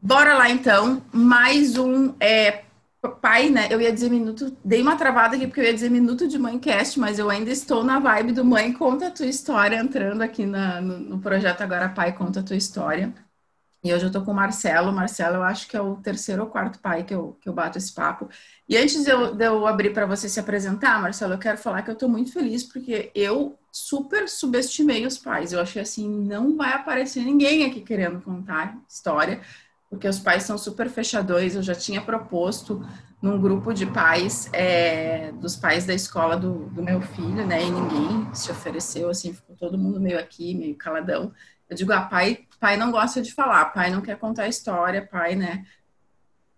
Bora lá então, mais um é, pai, né? Eu ia dizer minuto, dei uma travada aqui porque eu ia dizer minuto de mãe cast, mas eu ainda estou na vibe do mãe conta a tua história entrando aqui na, no, no, projeto agora pai conta a tua história. E hoje eu tô com o Marcelo. Marcelo, eu acho que é o terceiro ou quarto pai que eu, que eu bato esse papo. E antes de eu, de eu abrir para você se apresentar, Marcelo, eu quero falar que eu tô muito feliz porque eu super subestimei os pais. Eu achei assim, não vai aparecer ninguém aqui querendo contar história porque os pais são super fechadores. Eu já tinha proposto num grupo de pais, é, dos pais da escola do, do, meu filho, né? E ninguém se ofereceu, assim, ficou todo mundo meio aqui, meio caladão. Eu digo, ah, pai, pai não gosta de falar, pai não quer contar história, pai, né?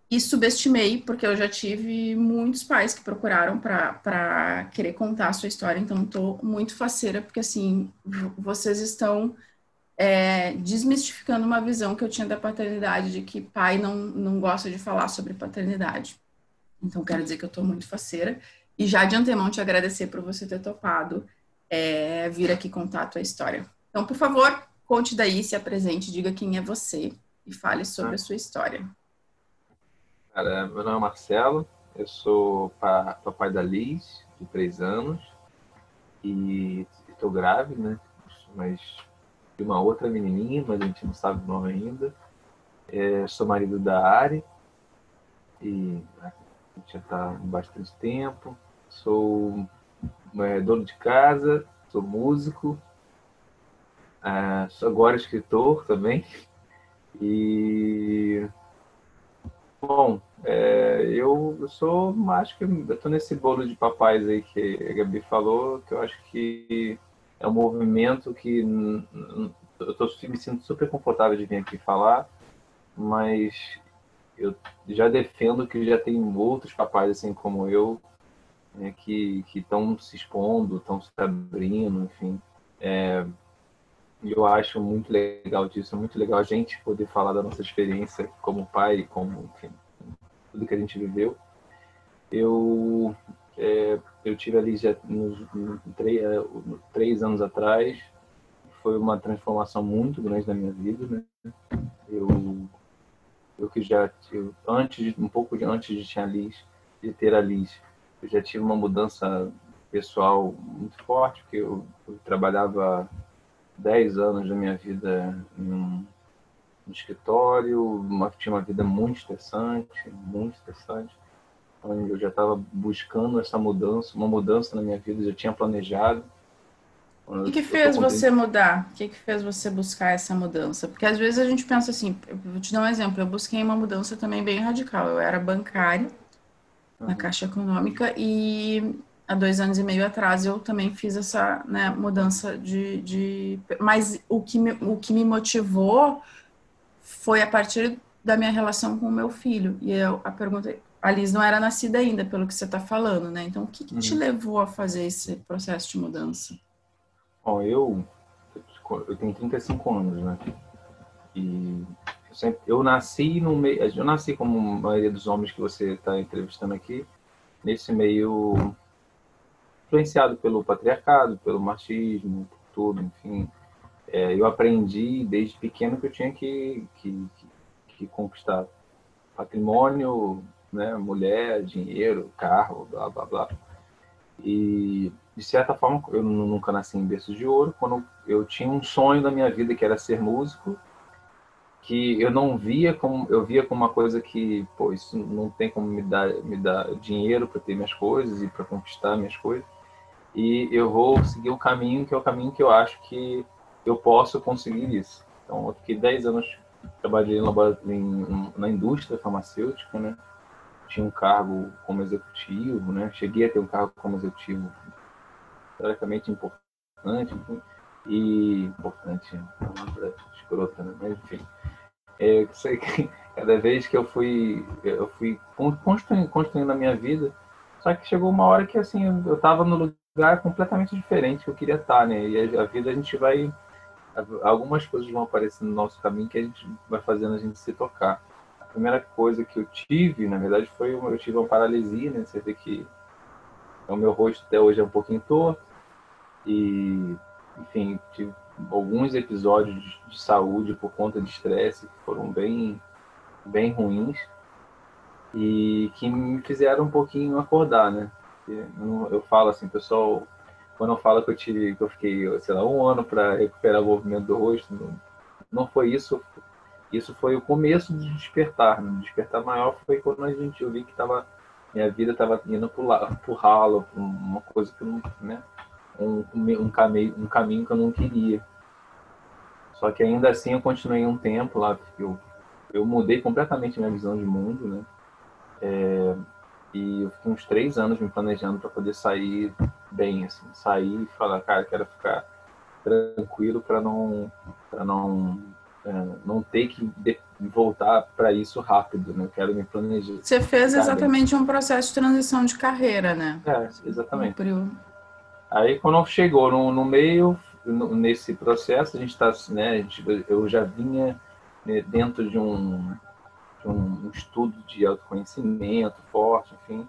E subestimei, porque eu já tive muitos pais que procuraram para querer contar a sua história, então estou muito faceira, porque assim, vocês estão é, desmistificando uma visão que eu tinha da paternidade, de que pai não, não gosta de falar sobre paternidade. Então, quero dizer que eu estou muito faceira. E já de antemão te agradecer por você ter topado é, vir aqui contar a tua história. Então, por favor, conte daí, se apresente, diga quem é você e fale sobre a sua história. Cara, meu nome é Marcelo, eu sou papai da Liz, de três anos, e estou grávida, né? Mas de uma outra menininha, mas a gente não sabe o nome ainda. É, sou marido da Ari e né, a gente já está há bastante tempo. Sou é, dono de casa, sou músico, é, sou agora escritor também. E bom, é, eu, sou, acho que eu nesse bolo de papais aí que a Gabi falou, que eu acho que é um movimento que eu tô, me sinto super confortável de vir aqui falar, mas eu já defendo que já tem outros papais assim como eu né, que estão se expondo, estão se abrindo, enfim. É, eu acho muito legal disso, é muito legal a gente poder falar da nossa experiência como pai, como enfim, tudo que a gente viveu. Eu é, eu tive ali já nos, três, é, três anos atrás. Foi uma transformação muito grande na minha vida, né? Eu, eu que já antes um pouco de, antes de ter a Liz, de ter a Liz, eu já tive uma mudança pessoal muito forte, porque eu, eu trabalhava 10 anos da minha vida em um, um escritório, uma, tinha uma vida muito estressante, muito estressante eu já estava buscando essa mudança, uma mudança na minha vida, já tinha planejado. O que, que fez você mudar? O que, que fez você buscar essa mudança? Porque às vezes a gente pensa assim, vou te dar um exemplo, eu busquei uma mudança também bem radical. Eu era bancária uhum. na Caixa Econômica e há dois anos e meio atrás eu também fiz essa né, mudança de, de... Mas o que, me, o que me motivou foi a partir da minha relação com o meu filho. E eu, a pergunta a Liz não era nascida ainda, pelo que você está falando, né? Então, o que, que te uhum. levou a fazer esse processo de mudança? Bom, eu, eu tenho 35 anos, né? E eu, sempre, eu nasci no meio, eu nasci como a maioria dos homens que você está entrevistando aqui, nesse meio influenciado pelo patriarcado, pelo machismo, por tudo, enfim. É, eu aprendi desde pequeno que eu tinha que, que, que, conquistar patrimônio, né? Mulher, dinheiro, carro, blá, blá, blá. E, de certa forma, eu nunca nasci em berço de ouro. Quando eu tinha um sonho da minha vida, que era ser músico, que eu não via como... Eu via como uma coisa que, pô, isso não tem como me dar, me dar dinheiro para ter minhas coisas e para conquistar minhas coisas. E eu vou seguir um caminho que é o caminho que eu acho que eu posso conseguir isso. Então, eu fiquei 10 anos trabalhei em, na indústria farmacêutica, né? tinha um cargo como executivo, né? Cheguei a ter um cargo como executivo teoricamente importante e importante, é palavra escrota, né? Mas enfim, é, sei que cada vez que eu fui, eu fui construindo, construindo a minha vida, só que chegou uma hora que assim eu estava no lugar completamente diferente que eu queria estar, né? E a, a vida a gente vai algumas coisas vão aparecer no nosso caminho que a gente vai fazendo a gente se tocar primeira coisa que eu tive, na verdade, foi eu tive uma paralisia, né? Você vê que o meu rosto até hoje é um pouquinho torto e, enfim, tive alguns episódios de saúde por conta de estresse que foram bem bem ruins e que me fizeram um pouquinho acordar, né? Eu, eu falo assim, pessoal, quando eu falo que eu tive, que eu fiquei, sei lá, um ano para recuperar o movimento do rosto, não, não foi isso. Isso foi o começo de despertar. Né? O despertar maior foi quando a gente eu vi que tava, minha vida estava indo para o ralo, uma coisa que não, né? Um, um, caminho, um caminho que eu não queria. Só que ainda assim eu continuei um tempo lá, porque eu, eu mudei completamente minha visão de mundo, né? É, e eu fiquei uns três anos me planejando para poder sair bem, assim, sair e falar, cara, quero ficar tranquilo para não, para não, é, não ter que de, voltar para isso rápido, né? quero me planejar. Você fez exatamente um processo de transição de carreira, né? É, exatamente. Aí quando chegou no, no meio, no, nesse processo, a gente está, né, eu já vinha né, dentro de um um, estudo de autoconhecimento forte, enfim.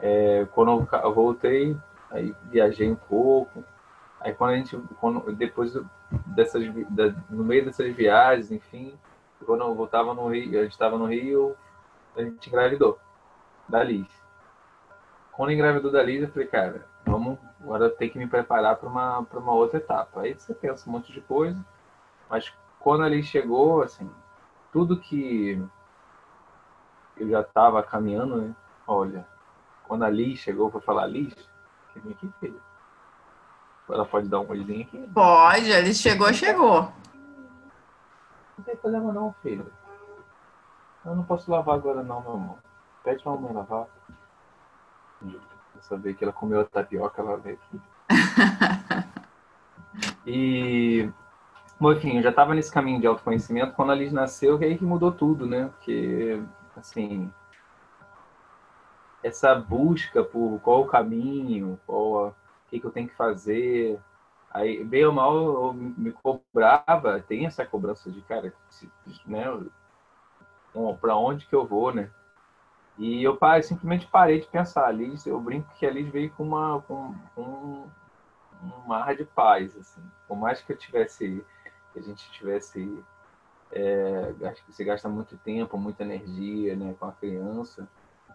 É, quando eu voltei, aí viajei um pouco. Aí quando a gente, quando, depois dessas, da, no meio dessas viagens, enfim, quando eu voltava no Rio, a gente estava no Rio, a gente engravidou da Liz. Quando engravidou da Liz, eu falei, cara, vamos, agora tem que me preparar para uma, uma outra etapa. Aí você pensa um monte de coisa, mas quando a Liz chegou, assim, tudo que eu já estava caminhando, né? Olha, quando a Liz chegou para falar Liz, aqui. Ela pode dar um olhinho aqui? Pode, Liz chegou, chegou. Não tem problema não, filho. Eu não posso lavar agora não, meu amor. Pede pra mamãe lavar. Eu saber que ela comeu a tapioca, ela veio aqui. e enfim, eu já estava nesse caminho de autoconhecimento quando a Liz nasceu, que aí que mudou tudo, né? Porque assim, essa busca por qual o caminho, qual o que, que eu tenho que fazer. Aí, bem ou mal, eu me cobrava, tem essa cobrança de, cara, né, para onde que eu vou, né? E eu simplesmente parei de pensar. A Liz, eu brinco que a Liz veio com uma com, com um mar de paz, assim. Por mais que eu tivesse, que a gente tivesse é, você gasta muito tempo, muita energia né, com a criança.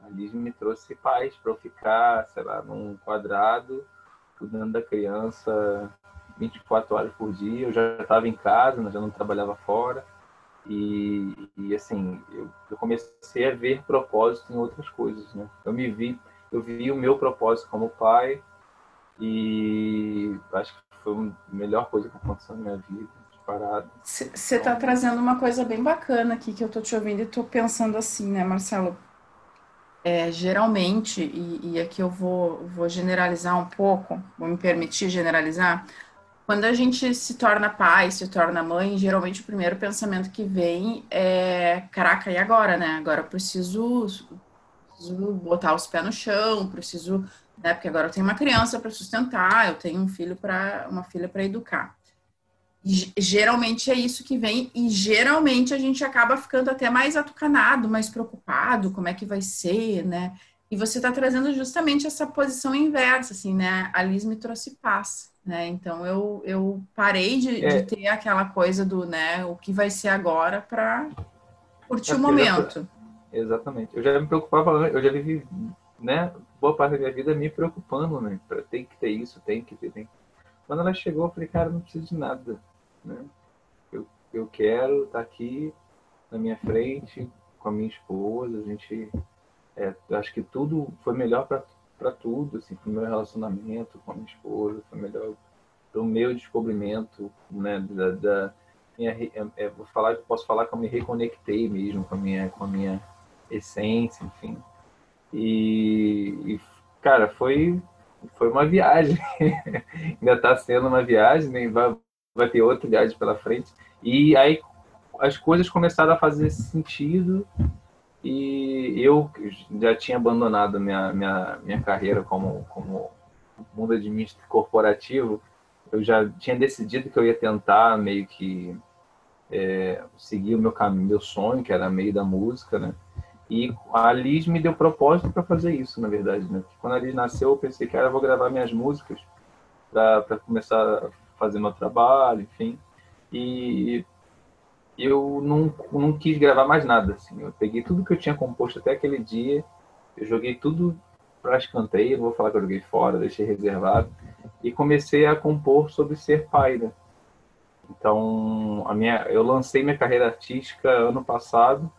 A Liz me trouxe paz para eu ficar, sei lá, num quadrado, cuidando da criança 24 horas por dia. Eu já estava em casa, já não trabalhava fora. E, e assim, eu, eu, comecei a ver propósito em outras coisas, né? Eu me vi, eu vi o meu propósito como pai e acho que foi a melhor coisa que aconteceu na minha vida parado. Você está trazendo uma coisa bem bacana aqui que eu estou te ouvindo e estou pensando assim, né, Marcelo? É, geralmente, e, e, aqui eu vou, vou generalizar um pouco, vou me permitir generalizar, quando a gente se torna pai, se torna mãe, geralmente o primeiro pensamento que vem é: caraca, e agora, né? Agora eu preciso, preciso botar os pés no chão, preciso, né? Porque agora eu tenho uma criança para sustentar, eu tenho um filho para uma filha para educar geralmente é isso que vem e geralmente a gente acaba ficando até mais atucanado, mais preocupado, como é que vai ser, né? E você está trazendo justamente essa posição inversa, assim, né? A Liz me trouxe paz, né? Então eu, eu parei de, é. de ter aquela coisa do, né? O que vai ser agora para curtir o momento. exatamente. Eu já me preocupava, eu já vivi, né? Boa parte da minha vida me preocupando, né? Tem que ter isso, tem que ter, tem. Quando ela chegou, eu falei, cara, não preciso de nada né? Eu, eu quero estar tá aqui na minha frente com a minha esposa. A gente, é, acho que tudo foi melhor para tudo, assim, para o meu relacionamento com a minha esposa, foi melhor para o meu descobrimento, né? Da, da minha, é, é, vou falar, posso falar que eu me reconectei mesmo com a minha, com a minha essência, enfim. E, e cara, foi foi uma viagem. Ainda está sendo uma viagem, nem vai, vai ter outra viagem pela frente. E aí as coisas começaram a fazer sentido e eu já tinha abandonado minha, minha, minha carreira como, como mundo administrativo corporativo. Eu já tinha decidido que eu ia tentar meio que é, seguir o meu caminho, meu sonho, que era meio da música, né? E a Liz me deu propósito para fazer isso, na verdade, né? Quando a Liz nasceu, eu pensei, cara, eu vou gravar minhas músicas para começar fazer meu trabalho, enfim. E eu não, não quis gravar mais nada. Assim. Eu peguei tudo que eu tinha composto até aquele dia, eu joguei tudo para escanteio, não vou falar que eu joguei fora, deixei reservado, e comecei a compor sobre ser pai. Né? Então, a minha, eu lancei minha carreira artística ano passado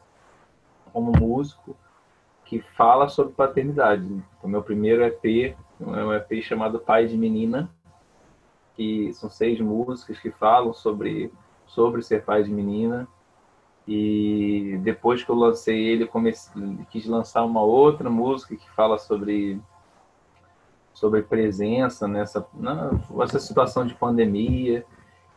como músico que fala sobre paternidade. O meu primeiro EP é um EP chamado Pai de Menina, que são seis músicas que falam sobre sobre ser pai de menina. E depois que eu lancei ele, comecei, quis lançar uma outra música que fala sobre sobre presença nessa, nessa situação de pandemia.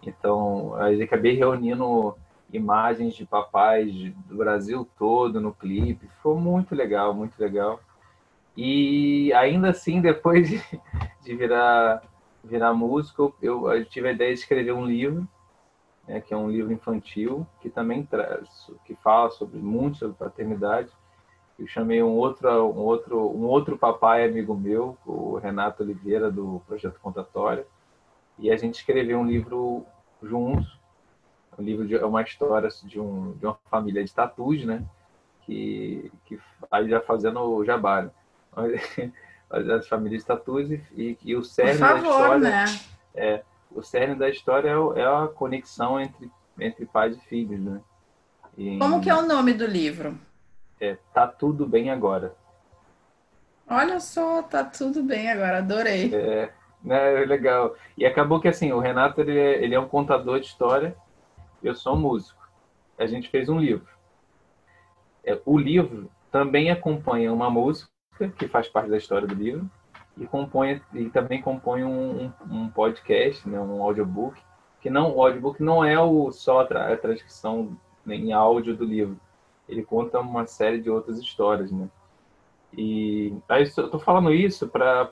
Então, aí acabei reunindo imagens de papais do Brasil todo no clipe. Foi muito legal, muito legal. E ainda assim, depois de, de virar, virar músico, eu, eu, tive a ideia de escrever um livro, né, que é um livro infantil, que também traz, que fala sobre muito sobre paternidade. Eu chamei um outro, um outro, um outro papai amigo meu, o Renato Oliveira, do Projeto Contatória, e a gente escreveu um livro juntos, o livro é uma história de, um, de uma família de tatus, né? Que, que aí já fazendo o jabá. As famílias de tatus e, e, e o cerne favor, da história. Né? É, o cerne da história é, é, a conexão entre, entre pais e filhos, né? E, Como que é o nome do livro? É Tá Tudo Bem Agora. Olha só, tá tudo bem agora, adorei. É, né, legal. E acabou que assim, o Renato ele é, ele é um contador de história eu sou um músico. A gente fez um livro. É, o livro também acompanha uma música que faz parte da história do livro e compõe e também compõe um, um, podcast, né, um audiobook que não o audiobook não é o só a, a transcrição em áudio do livro. Ele conta uma série de outras histórias, né? E aí eu estou falando isso para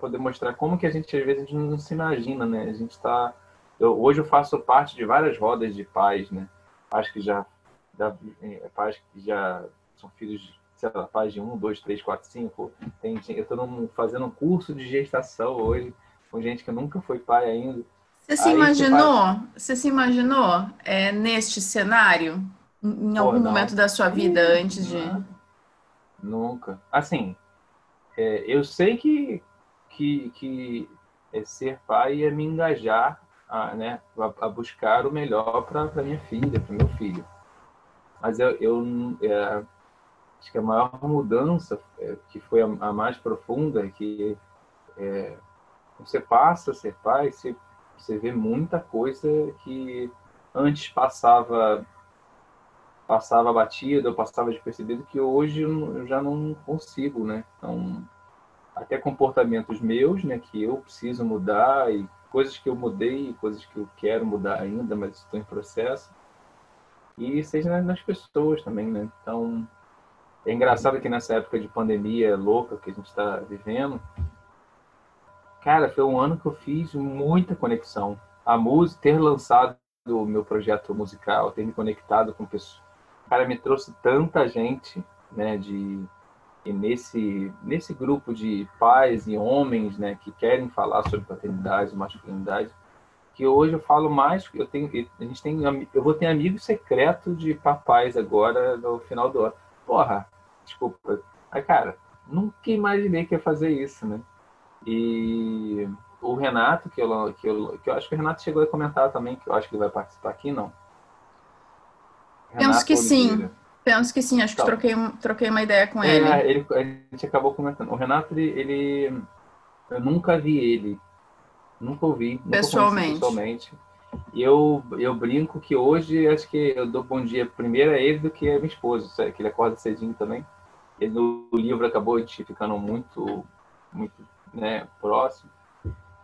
poder mostrar como que a gente às vezes não se imagina, né? A gente está hoje eu faço parte de várias rodas de pais, né? Pais que já, da, é, pais que já são filhos, sei lá, de um, dois, três, quatro, cinco. Tem, eu estou fazendo um curso de gestação hoje com gente que nunca foi pai ainda. Você se Aí, imaginou? Faz... Você se imaginou é, neste cenário em algum momento da sua vida antes de? Nunca. Assim, é, eu sei que que, que é ser pai é me engajar a, né, a, a buscar o melhor para minha filha, para meu filho. Mas eu, eu é, acho que a maior mudança, é, que foi a, a, mais profunda, é que é, você passa a ser pai, você, você vê muita coisa que antes passava passava batida, eu passava despercebido, que hoje eu já não consigo, né? Então, até comportamentos meus, né, que eu preciso mudar e coisas que eu mudei, coisas que eu quero mudar ainda, mas estou em processo. E seja nas pessoas também, né? Então, é engraçado que nessa época de pandemia louca que a gente está vivendo, cara, foi um ano que eu fiz muita conexão. A música, ter lançado o meu projeto musical, ter me conectado com pessoas, cara, me trouxe tanta gente, né, de e nesse, nesse grupo de pais e homens né, que querem falar sobre paternidade masculinidade, que hoje eu falo mais, eu tenho, a gente tem, eu vou ter amigos secretos de papais agora no final do ano. Porra, desculpa. Aí, cara, nunca imaginei que ia fazer isso, né? E o Renato, que eu, que eu, que eu acho que o Renato chegou a comentar também, que eu acho que ele vai participar aqui, não? Renato Penso que Oliveira. sim. Penso que sim, acho que troquei, troquei uma ideia com é, ele. ele. A gente acabou comentando. O Renato, ele, ele eu nunca vi ele. Nunca ouvi. Nunca pessoalmente. pessoalmente. E eu, eu brinco que hoje acho que eu dou bom dia primeiro a ele do que a minha esposa, que ele acorda cedinho também. No livro acabou ficando muito, muito né, próximo.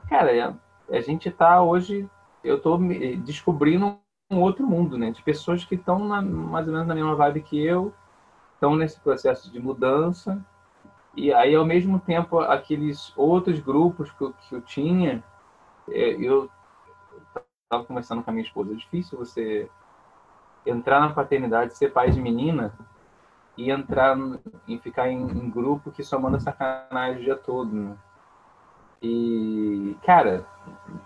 Cara, a, a gente tá hoje, eu tô descobrindo um outro mundo, né? De pessoas que estão mais ou menos na mesma vibe que eu, estão nesse processo de mudança. E aí, ao mesmo tempo, aqueles outros grupos que eu, que eu tinha, é, eu estava conversando com a minha esposa, é difícil você entrar na paternidade, ser pai de menina e entrar e ficar em, em grupo que só manda sacanagem o dia todo, né? E, cara,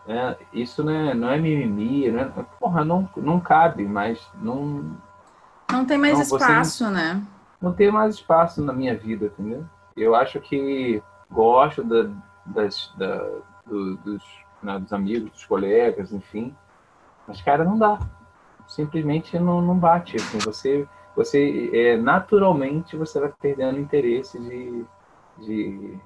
é, isso não é, não é mimimi, não é, porra, não, não cabe, mas não. Não tem mais não, espaço, não, né? Não tem mais espaço na minha vida, entendeu? Eu acho que gosto da, das, da, do, dos, né, dos amigos, dos colegas, enfim. Mas, cara, não dá. Simplesmente não, não bate. Assim, você, você é, naturalmente você vai perdendo interesse de, de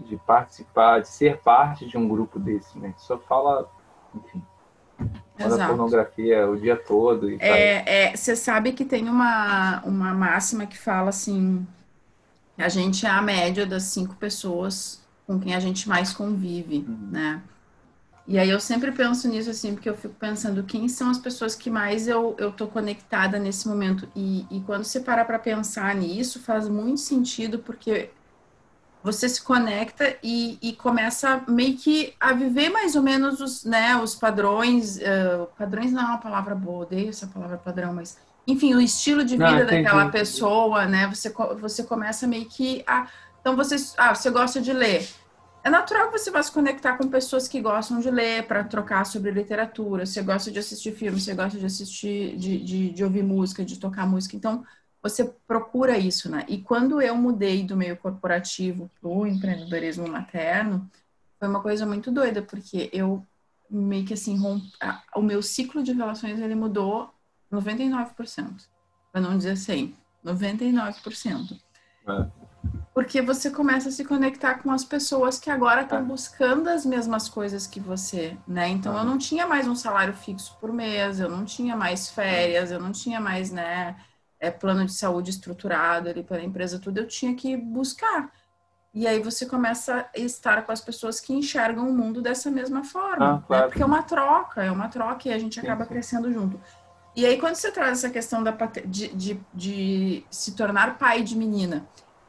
de participar, de ser parte de um grupo desse, né? Só fala, enfim, fala pornografia o dia todo. E é, é, você sabe que tem uma, uma máxima que fala assim, a gente é a média das cinco pessoas com quem a gente mais convive, uhum. né? E aí eu sempre penso nisso assim, porque eu fico pensando quem são as pessoas que mais eu, eu tô conectada nesse momento. E, e quando você para para pensar nisso, faz muito sentido, porque você se conecta e, e, começa meio que a viver mais ou menos os, né, os padrões. Uh, padrões não é uma palavra boa, odeio essa palavra padrão, mas enfim, o estilo de vida não, daquela pessoa, né? Você, você começa meio que a. Então você, ah, você gosta de ler. É natural que você vá se conectar com pessoas que gostam de ler para trocar sobre literatura. Você gosta de assistir filmes, você gosta de assistir, de, de, de ouvir música, de tocar música. Então, você procura isso, né? E quando eu mudei do meio corporativo para o empreendedorismo materno, foi uma coisa muito doida, porque eu meio que assim, romp... o meu ciclo de relações ele mudou 99%, para não dizer 100, 99%. É. Porque você começa a se conectar com as pessoas que agora estão é. buscando as mesmas coisas que você, né? Então eu não tinha mais um salário fixo por mês, eu não tinha mais férias, eu não tinha mais, né, é, plano de saúde estruturado ali pela empresa, tudo, eu tinha que buscar. E aí você começa a estar com as pessoas que enxergam o mundo dessa mesma forma. Ah, né? claro. né? Porque é uma troca, é uma troca e a gente acaba sim, sim. crescendo junto. E aí, quando você traz essa questão da, de, de, de se tornar pai de menina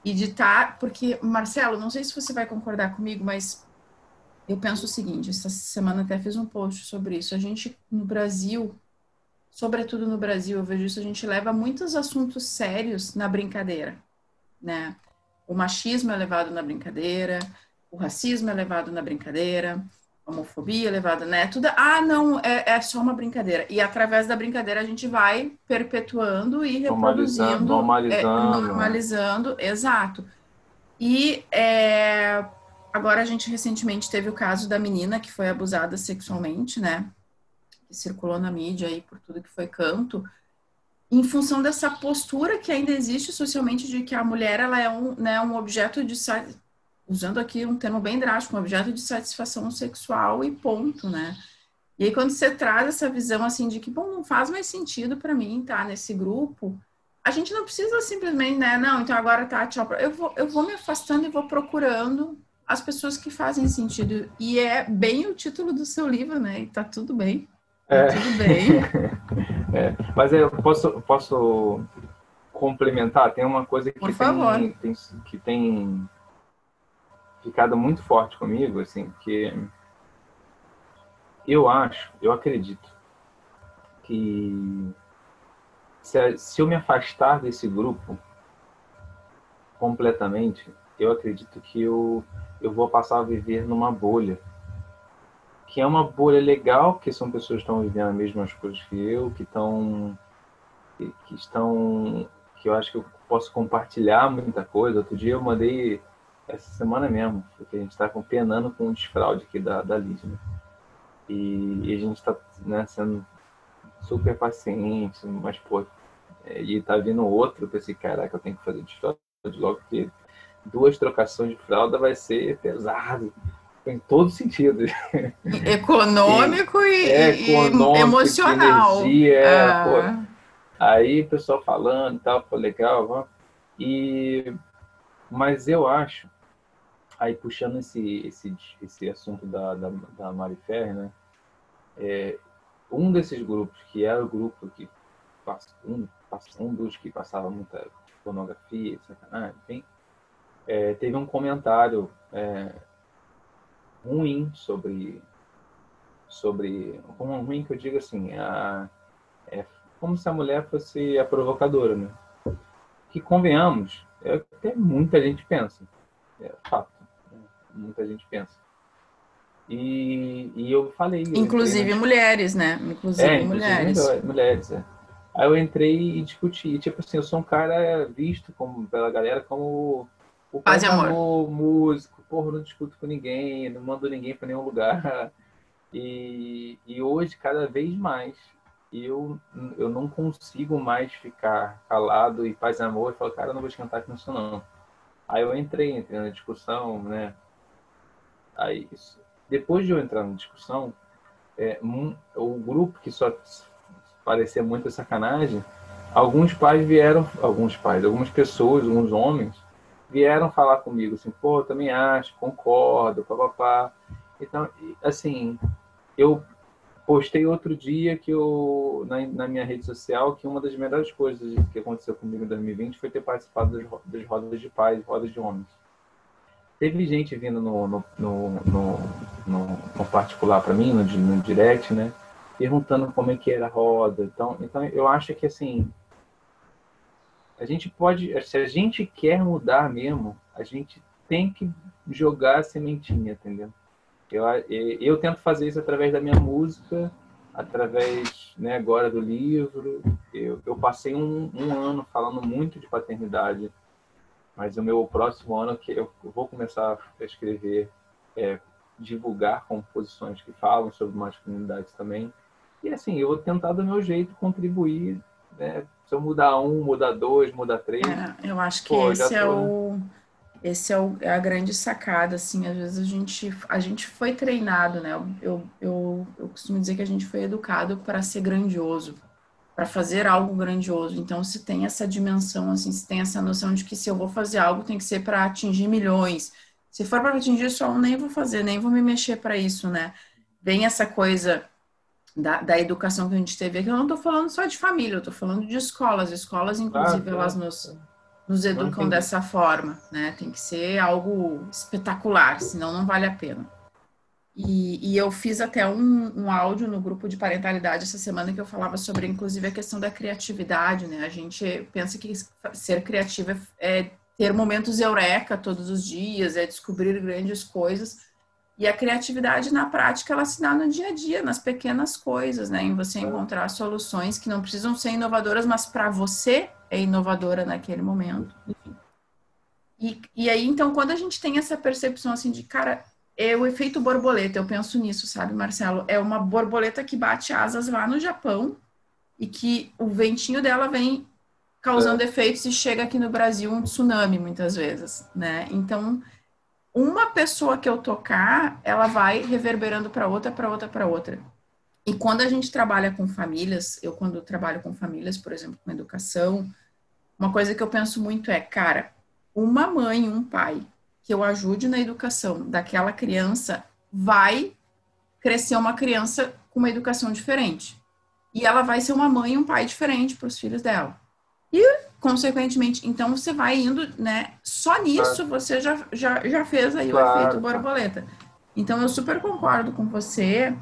e de estar. Tá, porque, Marcelo, não sei se você vai concordar comigo, mas eu penso o seguinte: essa semana até fiz um post sobre isso. A gente, no Brasil, sobretudo no Brasil, eu vejo isso, a gente leva muitos assuntos sérios na brincadeira, né? O machismo é levado na brincadeira, o racismo é levado na brincadeira, homofobia é levada, né? Tudo, ah, não, é, é só uma brincadeira. E através da brincadeira a gente vai perpetuando e reproduzindo. Normalizando. É, normalizando, exato. E é, agora a gente recentemente teve o caso da menina que foi abusada sexualmente, né? que circulou na mídia aí por tudo que foi canto, em função dessa postura que ainda existe socialmente de que a mulher ela é um, né, um objeto de usando aqui um termo bem drástico, um objeto de satisfação sexual e ponto, né? E aí quando você traz essa visão assim de que bom, não faz mais sentido para mim estar tá, nesse grupo, a gente não precisa simplesmente, né, não, então agora tá, tchau, eu vou eu vou me afastando e vou procurando as pessoas que fazem sentido. E é bem o título do seu livro, né? E tá tudo bem. É. Tudo bem. é. Mas eu posso, posso complementar? Tem uma coisa que tem, tem, que tem ficado muito forte comigo, assim, que eu acho, eu acredito que se, se eu me afastar desse grupo completamente, eu acredito que eu, eu vou passar a viver numa bolha que é uma bolha legal, porque são pessoas que estão vivendo as mesmas coisas que eu, que estão que, que estão que eu acho que eu posso compartilhar muita coisa. Outro dia eu mandei essa semana mesmo, porque a gente está penando com um desfraude aqui da, da Liz, né? E, e, a gente está né, sendo super paciente, mas, pô, é, e tá vindo outro, eu pensei, caraca, eu tenho que fazer desfraude logo, porque duas trocações de fralda vai ser pesado em todos os sentidos. Econômico e, é, econômico, e emocional. Energia, é, ah. Aí o pessoal falando e tal, pô, legal, vamos. E, mas eu acho, aí puxando esse, esse, esse assunto da, da, da Mari Ferrer, né? É, um desses grupos, que era o grupo que um, um dos que passava muita pornografia, sacanagem, enfim, é, teve um comentário é, ruim sobre sobre como ruim que eu digo assim a, é como se a mulher fosse a provocadora né que convenhamos é o que muita gente pensa é fato né? Muita gente pensa E, e eu falei. Inclusive mulheres, né? Inclusive é, mulheres. Inclusive mulheres, é. Aí eu entrei e discuti. Tipo assim, eu sou um cara visto como, pela galera como o Paz amor. amor. músico, porra, não discuto com ninguém, não mando ninguém para nenhum lugar. E, e hoje, cada vez mais, eu, eu não consigo mais ficar calado e paz e amor e falar, cara, eu não vou esquentar com isso não. Aí eu entrei, entrei na discussão, né? Aí, depois de eu entrar na discussão, é, um, o grupo que só parecia muita sacanagem, alguns pais vieram, alguns pais, algumas pessoas, alguns homens, vieram falar comigo assim, pô, também acho, concordo, papapá. Então, assim, eu postei outro dia que eu, na, na, minha rede social, que uma das melhores coisas que aconteceu comigo em 2020 foi ter participado das, das rodas de paz, rodas de homens. Teve gente vindo no, no, no, no, no particular para mim, no, no direct, né? Perguntando como é que era a roda. Então, então, eu acho que, assim, a gente pode, se a gente quer mudar mesmo, a gente tem que jogar a sementinha, entendeu? Eu, eu tento fazer isso através da minha música, através né, agora do livro. Eu, eu passei um, um, ano falando muito de paternidade, mas o meu próximo ano que eu vou começar a escrever, é, divulgar composições que falam sobre masculinidade também. E assim, eu vou tentar do meu jeito contribuir. Né? Se eu mudar um, mudar dois, mudar três. É, eu acho que pô, esse é o esse é, o, é, a grande sacada, assim, às vezes a gente, a gente foi treinado, né? Eu, eu, eu costumo dizer que a gente foi educado para ser grandioso, para fazer algo grandioso. Então, se tem essa dimensão, assim, se tem essa noção de que se eu vou fazer algo, tem que ser para atingir milhões. Se for para atingir só um, nem vou fazer, nem vou me mexer para isso, né? Vem essa coisa da, da educação que a gente teve aqui. Eu não estou falando só de família, eu estou falando de escolas. Escolas, inclusive, ah, elas nos nos educam dessa forma, né? Tem que ser algo espetacular, senão não vale a pena. E, e eu fiz até um, um, áudio no grupo de parentalidade essa semana que eu falava sobre, inclusive, a questão da criatividade, né? A gente pensa que ser criativa é ter momentos eureka todos os dias, é descobrir grandes coisas. E a criatividade, na prática, ela se dá no dia a dia, nas pequenas coisas, né? Em você encontrar soluções que não precisam ser inovadoras, mas para você é inovadora naquele momento. E, e aí, então, quando a gente tem essa percepção assim de, cara, é o efeito borboleta, eu penso nisso, sabe, Marcelo? É uma borboleta que bate asas lá no Japão e que o ventinho dela vem causando é. efeitos e chega aqui no Brasil um tsunami muitas vezes, né? Então, uma pessoa que eu tocar, ela vai reverberando para outra, para outra, para outra. E quando a gente trabalha com famílias, eu quando trabalho com famílias, por exemplo, com educação, uma coisa que eu penso muito é, cara, uma mãe, um pai que eu ajude na educação daquela criança vai crescer uma criança com uma educação diferente. E ela vai ser uma mãe e um pai diferente para os filhos dela. E, consequentemente, então você vai indo, né? Só nisso você já, já, já fez aí claro. o efeito borboleta. Então, eu super concordo com você.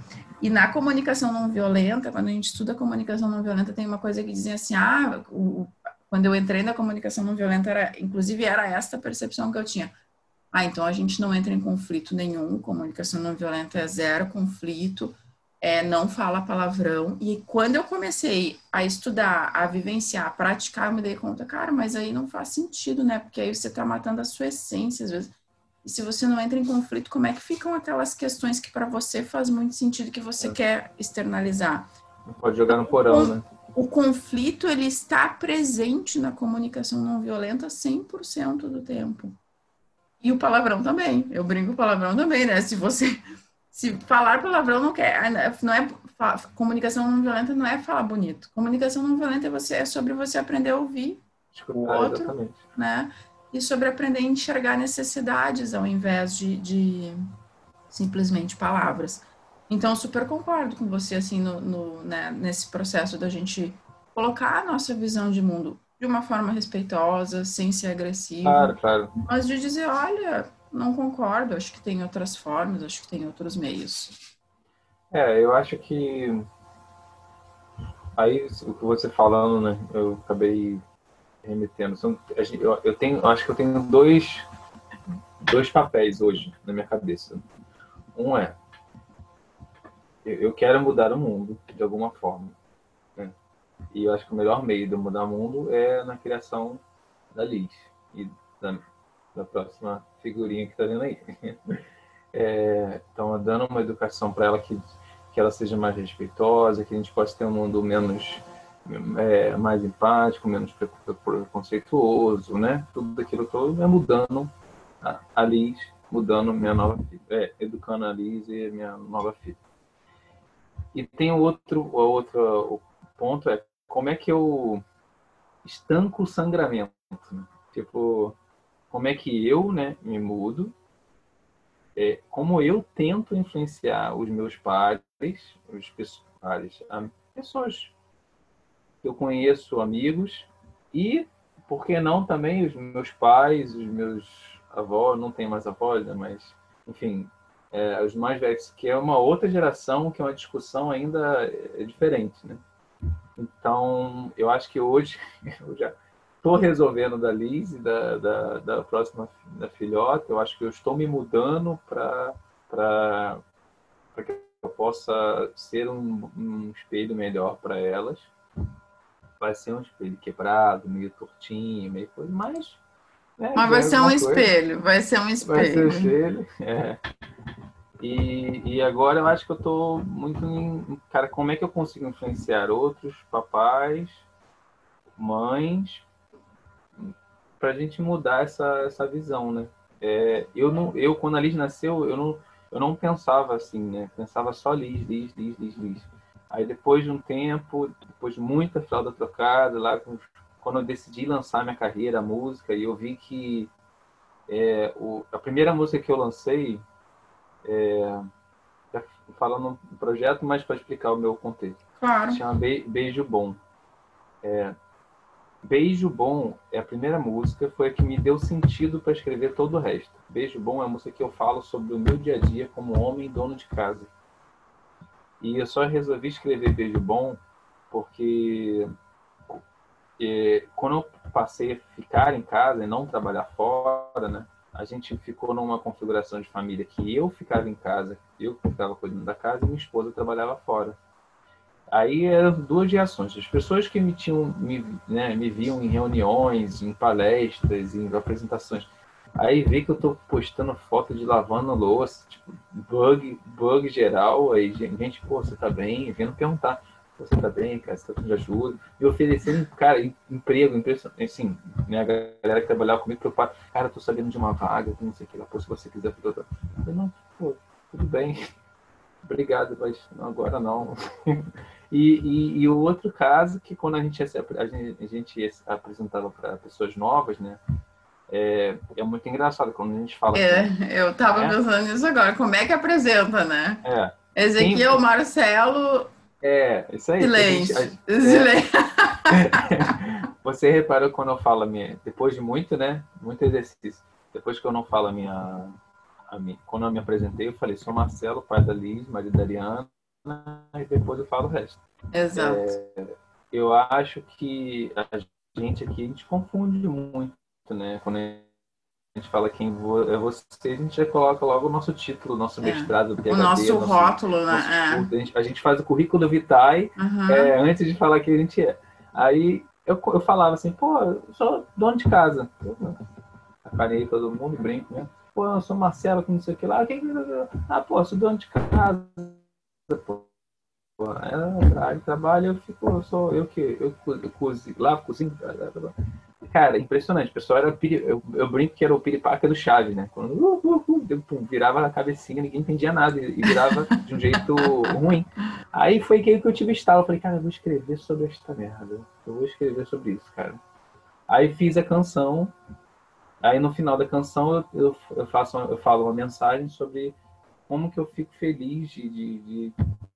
E na comunicação não violenta, quando a gente estuda comunicação não violenta, tem uma coisa que dizem assim, ah, o, quando eu entrei na comunicação não violenta, era, inclusive era esta percepção que eu tinha. Ah, então a gente não entra em conflito nenhum, comunicação não violenta é zero conflito, é, não fala palavrão. E quando eu comecei a estudar, a vivenciar, a praticar, eu me dei conta, cara, mas aí não faz sentido, né? Porque aí você está matando a sua essência, às vezes e se você não entra em conflito, como é que ficam aquelas questões que para você faz muito sentido que você é. quer externalizar? Não pode jogar no porão, o, né? O conflito ele está presente na comunicação não violenta 100% do tempo. E o palavrão também. Eu brinco o palavrão também, né? Se você se falar palavrão não quer, não é comunicação não violenta não é falar bonito. Comunicação não violenta é você é sobre você aprender a ouvir Escutar, o outro, exatamente. né? e sobre aprender a enxergar necessidades ao invés de, de simplesmente palavras. Então, super concordo com você, assim, no, no né, nesse processo da gente colocar a nossa visão de mundo de uma forma respeitosa, sem ser agressivo. Claro, claro. Mas de dizer, olha, não concordo, acho que tem outras formas, acho que tem outros meios. É, eu acho que aí o que você falando, né, eu acabei remetendo. São, eu, eu tenho, acho que eu tenho dois, dois papéis hoje na minha cabeça. Um é eu quero mudar o mundo de alguma forma. E eu acho que o melhor meio de mudar o mundo é na criação da Liz e da, da próxima figurinha que está vendo aí. É, então, dando uma educação para ela que, que ela seja mais respeitosa, que a gente possa ter um mundo menos é, mais empático, menos preconceituoso, né? Tudo aquilo todo é mudando a, a Liz, mudando minha nova filha, é, educando a Liz e minha nova filha. E tem outro, outro ponto é como é que eu estanco o sangramento, né? tipo como é que eu, né, me mudo é, como eu tento influenciar os meus pares, os pares, pessoas que eu conheço, amigos, e, por que não, também os meus pais, os meus avós, não tem mais avós, né, mas, enfim, é, os mais velhos, que é uma outra geração, que é uma discussão ainda é diferente, né? Então, eu acho que hoje eu já estou resolvendo da Liz e da, da, da, próxima da filhota. Eu acho que eu estou me mudando para que eu possa ser um, um espelho melhor para elas. Vai ser um espelho quebrado, meio tortinho, meio coisa, mas. Né, mas vai ser um coisa. espelho, vai ser um espelho. Vai ser um espelho, é. E, e agora eu acho que eu estou muito em. Cara, como é que eu consigo influenciar outros papais, mães, para a gente mudar essa, essa visão, né? É, eu, não, eu, quando a Liz nasceu, eu não, eu não pensava assim, né? Pensava só Liz, Liz, Liz, Liz, Liz. Aí depois de um tempo, depois de muita fralda trocada, lá quando eu decidi lançar minha carreira, a música, e eu vi que é, o, a primeira música que eu lancei, é, falando no projeto, mas para explicar o meu contexto. Claro. Chama Be Beijo Bom. É, Beijo Bom é a primeira música, foi a que me deu sentido para escrever todo o resto. Beijo Bom é a música que eu falo sobre o meu dia a dia como homem dono de casa. E eu só resolvi escrever Beijo Bom porque é, quando eu passei a ficar em casa e não trabalhar fora, né? A gente ficou numa configuração de família que eu ficava em casa, eu ficava cuidando da casa e minha esposa trabalhava fora. Aí eram duas reações. As pessoas que me tinham, me, né, me viam em reuniões, em palestras, em apresentações. Aí vê que eu tô postando foto de lavando louça, tipo, bug, bug geral. Aí, gente, pô, você tá bem? Vindo perguntar, você tá bem, cara? Você tá com ajuda? Me oferecendo, cara, emprego. Assim, né, a galera que trabalhava comigo preocupada, cara, tô sabendo de uma vaga, não sei o que lá, pô, se você quiser. Eu não, pô, tudo bem. Obrigado, mas agora não. E, e, e, o outro caso que quando a gente, a gente, a gente apresentava para pessoas novas, né? É, é, muito engraçado quando a gente fala. É, assim, eu estava é, pensando nisso agora. Como é que apresenta, né? É. Ezequiel, Quem... Marcelo. É, isso aí. Silêncio. Gente, Silêncio. É, você reparou quando eu falo a minha. Depois de muito, né? Muito exercício. Depois que eu não falo a minha. A minha quando eu me apresentei, eu falei: sou Marcelo, pai da Liz, marido da Ariana e depois eu falo o resto. Exato. É, eu acho que a gente aqui, a gente confunde muito, né? Quando a gente fala quem é você, a gente já coloca logo o nosso título, nosso é. mestrado, PhD, o nosso, nosso rótulo, né? Nosso é. a, gente, a, gente, faz o currículo vitae uhum. é, antes de falar quem a gente é. Aí eu, eu falava assim, pô, eu sou dono de casa. Apanhei todo mundo, brinco, né? Pô, eu sou Marcelo, que não sei o que lá. Quem... Ah, pô, eu sou dono de casa pô. Ela trabalha, eu fico, eu sou eu que eu, eu cozinho, lavo, cozinho. Cara, impressionante. O pessoal era eu, eu brinco que era o piripaca do Chaves, né? Quando uh, uh, uh, virava a cabecinha, ninguém entendia nada e virava de um jeito ruim. Aí foi que eu tive estalo. Eu falei, cara, eu vou escrever sobre esta merda. Eu vou escrever sobre isso, cara. Aí fiz a canção. Aí no final da canção eu, eu, faço, eu falo uma mensagem sobre como que eu fico feliz de, de, de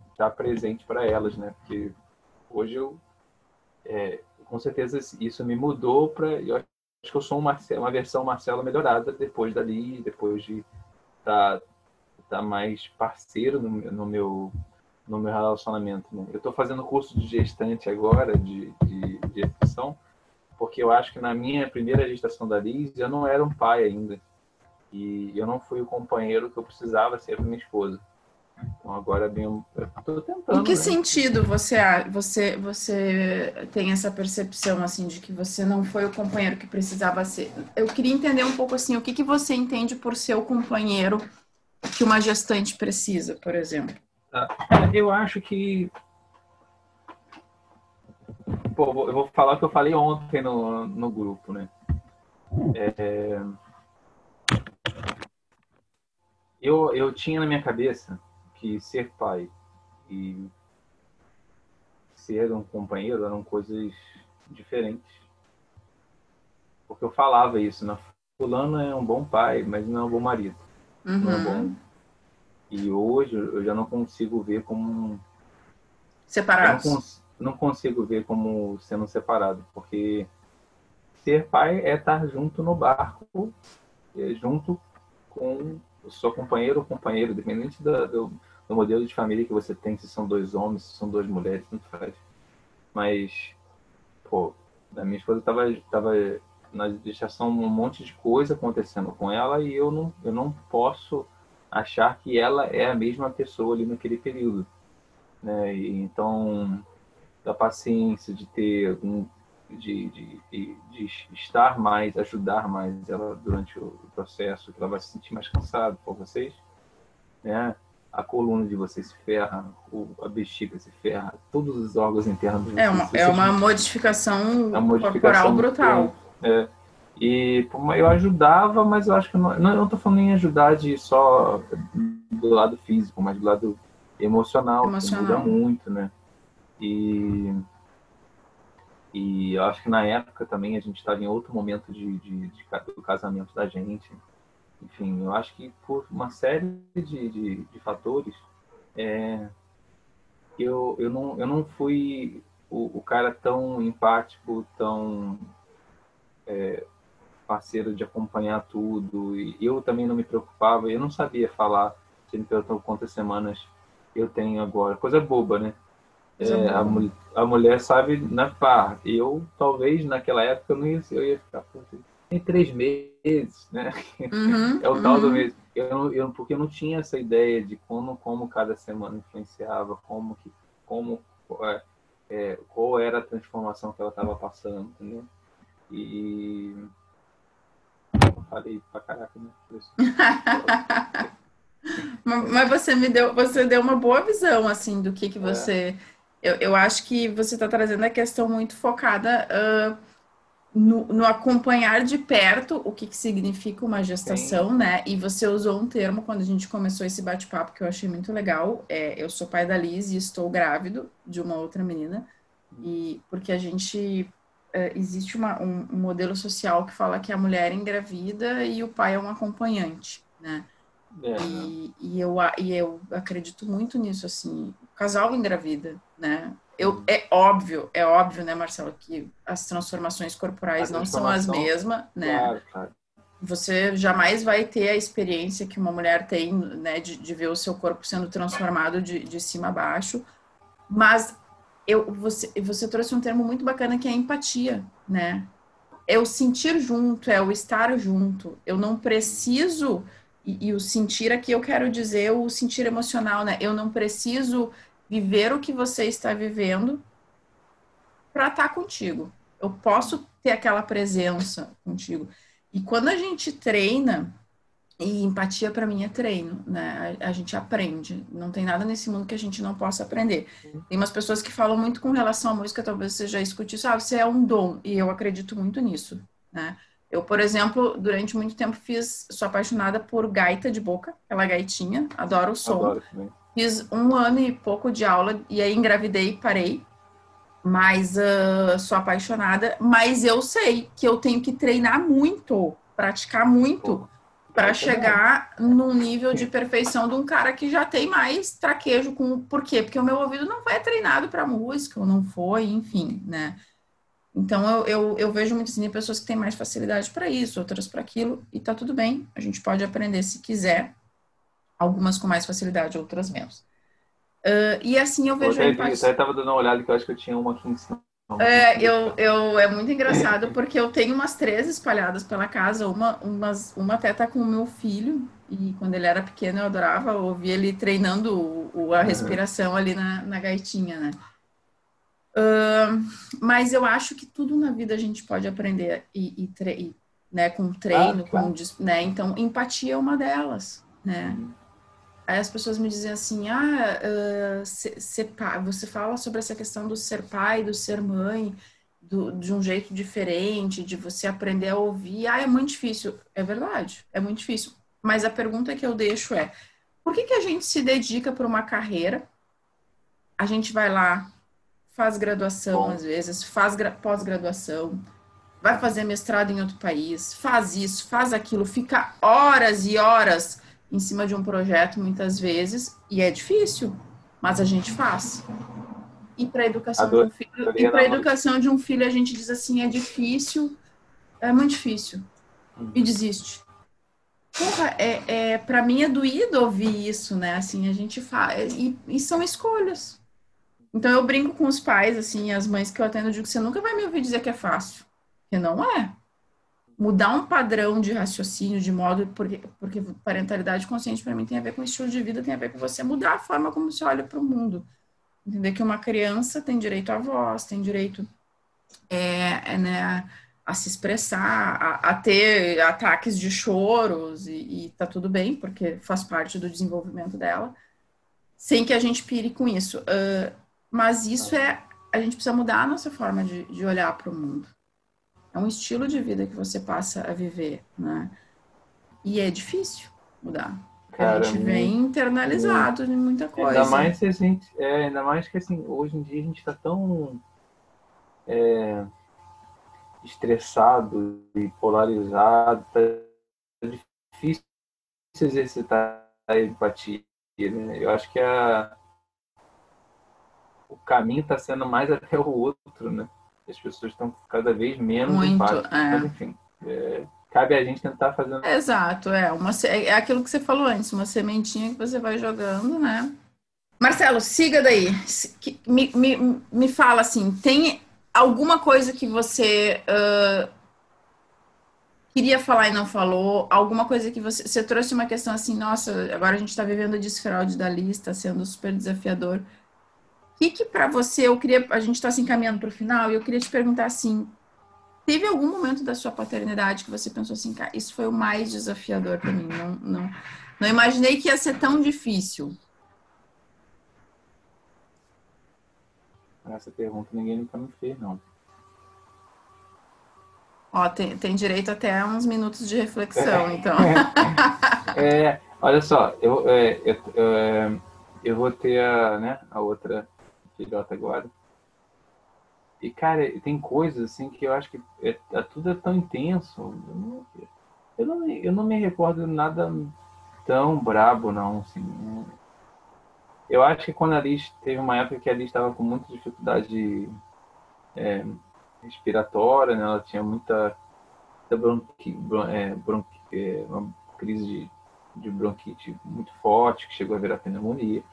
estar presente para elas, né? Porque hoje eu, é, com certeza, isso me mudou para. Eu acho que eu sou uma, uma versão Marcelo melhorada depois dali, depois de estar tá, tá mais parceiro no, no, meu no meu relacionamento. Né? Eu estou fazendo curso de gestante agora, de, de, de gestação, porque eu acho que na minha primeira gestação da Liz, eu não era um pai ainda. E eu não fui o companheiro que eu precisava ser para minha esposa. Então agora bem. Estou tentando. Em que né? sentido você, você, você tem essa percepção assim de que você não foi o companheiro que precisava ser? Eu queria entender um pouco assim o que, que você entende por ser o companheiro que uma gestante precisa, por exemplo. Ah, eu acho que. Pô, eu vou falar o que eu falei ontem no, no grupo, né? É... Eu, eu tinha na minha cabeça que ser pai e ser um companheiro eram coisas diferentes. Porque eu falava isso, né? Fulano é um bom pai, mas não é um bom marido. Uhum. Não é bom. E hoje eu já não consigo ver como. Separados. Não, cons não consigo ver como sendo separado, porque ser pai é estar junto no barco, é junto com o seu companheiro ou companheiro, dependente do, do, do, modelo de família que você tem, se são dois homens, se são duas mulheres, não faz. Mas, pô, a minha esposa estava tava na gestação um monte de coisa acontecendo com ela e eu não, eu não posso achar que ela é a mesma pessoa ali naquele período. Né? E, então, da paciência de ter um de, de, de, de, estar mais, ajudar mais ela durante o processo, que ela vai se sentir mais cansada por vocês, né? A coluna de vocês se ferra, a bexiga se ferra, todos os órgãos internos. É uma, é uma modificação, é uma modificação corporal brutal. É, e eu ajudava, mas eu acho que não, não, tô falando em ajudar de só do lado físico, mas do lado emocional, emocional. que muda muito, né? E e eu acho que na época também a gente estava em outro momento de, de, de, do casamento da gente. Enfim, eu acho que por uma série de, de, de fatores, é, eu, eu, não, eu não fui o, o cara tão empático, tão é, parceiro de acompanhar tudo. E eu também não me preocupava, eu não sabia falar. Você me perguntou quantas semanas eu tenho agora. Coisa boba, né? É, a, a, mulher sabe na pá. Eu, talvez, naquela época, eu, não ia, eu ia ficar, tem três meses, né? Uhum, é o tal uhum. do mês. Eu, eu, porque eu não tinha essa ideia de como, como cada semana influenciava, como que, como, é, é, qual era a transformação que ela estava passando, entendeu? E falei pra caraca, né? Mas você me deu, você deu uma boa visão assim do que que é. você eu, eu acho que você está trazendo a questão muito focada uh, no, no, acompanhar de perto o que, que significa uma gestação, Sim. né? E você usou um termo quando a gente começou esse bate-papo que eu achei muito legal. É, eu sou pai da Liz e estou grávido de uma outra menina. E porque a gente uh, existe uma, um, um modelo social que fala que a mulher é engravida e o pai é um acompanhante, né? É. E, e, eu, e eu acredito muito nisso, assim, o casal engravida, né? Eu, é óbvio, é óbvio, né, Marcelo, que as transformações corporais não são as mesmas, né? Claro, claro. Você jamais vai ter a experiência que uma mulher tem, né, de, de ver o seu corpo sendo transformado de, de cima a baixo, mas eu, você, você trouxe um termo muito bacana que é empatia, né? É o sentir junto, é o estar junto. Eu não preciso e, e, o sentir aqui eu quero dizer o sentir emocional, né? Eu não preciso viver o que você está vivendo para estar tá contigo. Eu posso ter aquela presença contigo. E quando a gente treina, e empatia para mim é treino, né? A, gente aprende. Não tem nada nesse mundo que a gente não possa aprender. Tem umas pessoas que falam muito com relação à música, talvez você já escute isso, ah, você é um dom. E eu acredito muito nisso, né? Eu, por exemplo, durante muito tempo fiz, sou apaixonada por gaita de boca, aquela gaitinha, adoro o som. Adoro Fiz um ano e pouco de aula e aí engravidei e parei. Mas uh, sou apaixonada, mas eu sei que eu tenho que treinar muito, praticar muito para chegar num nível de perfeição de um cara que já tem mais traquejo com por quê? Porque o meu ouvido não foi treinado para música, ou não foi, enfim, né? Então, eu, eu, eu vejo muitas assim, pessoas que têm mais facilidade para isso, outras para aquilo, e tá tudo bem. A gente pode aprender se quiser, algumas com mais facilidade, outras menos. Uh, e assim eu vejo. Eu até estava dando uma olhada que eu acho que eu tinha uma aqui em cima É, eu, eu, é muito engraçado porque eu tenho umas três espalhadas pela casa. Uma, umas, uma até tá com o meu filho, e quando ele era pequeno eu adorava ouvir ele treinando o, o a respiração ali na, na gaitinha, né? Uh, mas eu acho que tudo na vida a gente pode aprender e, e, e né, com treino, ah, claro. com, né? Então, empatia é uma delas, né? Uhum. Aí as pessoas me dizem assim, ah, uh, ser, ser pai, você fala sobre essa questão do ser pai, do ser mãe, do, de um jeito diferente, de você aprender a ouvir. Ah, é muito difícil. É verdade, é muito difícil. Mas a pergunta que eu deixo é, por que, que a gente se dedica para uma carreira, a gente vai lá, faz graduação Bom. às vezes, faz pós-graduação, vai fazer mestrado em outro país, faz isso, faz aquilo, fica horas e horas em cima de um projeto muitas vezes e é difícil, mas a gente faz. E para educação de um filho, e para educação de um filho a gente diz assim é difícil, é muito difícil uhum. e desiste. Porra, é, é para mim é doído ouvir isso, né? Assim a gente faz e, e são escolhas. Então eu brinco com os pais, assim, as mães que eu atendo, eu digo que você nunca vai me ouvir dizer que é fácil, porque não é mudar um padrão de raciocínio, de modo, porque, porque parentalidade consciente para mim tem a ver com estilo de vida, tem a ver com você mudar a forma como você olha para o mundo. Entender que uma criança tem direito à voz, tem direito é, é, né, a se expressar, a, a, ter ataques de choros, e, e tá tudo bem, porque faz parte do desenvolvimento dela, sem que a gente pire com isso. Uh, mas isso é, a gente precisa mudar a nossa forma de, de olhar para o mundo. É um estilo de vida que você passa a viver, né? E é difícil mudar. Cara, a gente vem internalizado de muita coisa. Ainda mais, a gente, é, ainda mais que assim, hoje em dia a gente está tão é, estressado e polarizado, tá difícil exercitar a empatia. Né? Eu acho que a, o caminho está sendo mais até o outro, né? As pessoas estão cada vez menos Muito, empáticas. É. Mas, enfim, é, cabe a gente tentar fazer. Exato, é, uma, é aquilo que você falou antes, uma sementinha que você vai jogando, né? Marcelo, siga daí. Me, me, me fala assim, tem alguma coisa que você uh, queria falar e não falou? Alguma coisa que você... Você trouxe uma questão assim, nossa, agora a gente está vivendo a desfraude da lista, sendo super desafiador que, que para você, eu queria, a gente está se encaminhando para o final, e eu queria te perguntar assim, teve algum momento da sua paternidade que você pensou assim, cara, isso foi o mais desafiador para mim, não, não, não imaginei que ia ser tão difícil. Essa pergunta ninguém nunca me fez, não. Ó, tem, tem direito até a uns minutos de reflexão, então. é, olha só, eu, é, eu, é, eu vou ter a, né, a outra filhota agora. E, cara, tem coisas assim que eu acho que é, é tudo é tão intenso. Eu não, eu não, eu não me recordo nada tão brabo, não. Assim, eu acho que quando a Liz teve uma época que a Liz estava com muita dificuldade é, respiratória, né? ela tinha muita, muita bronqui, é, bronqui, é, uma crise de, de bronquite muito forte, que chegou a virar pneumonia.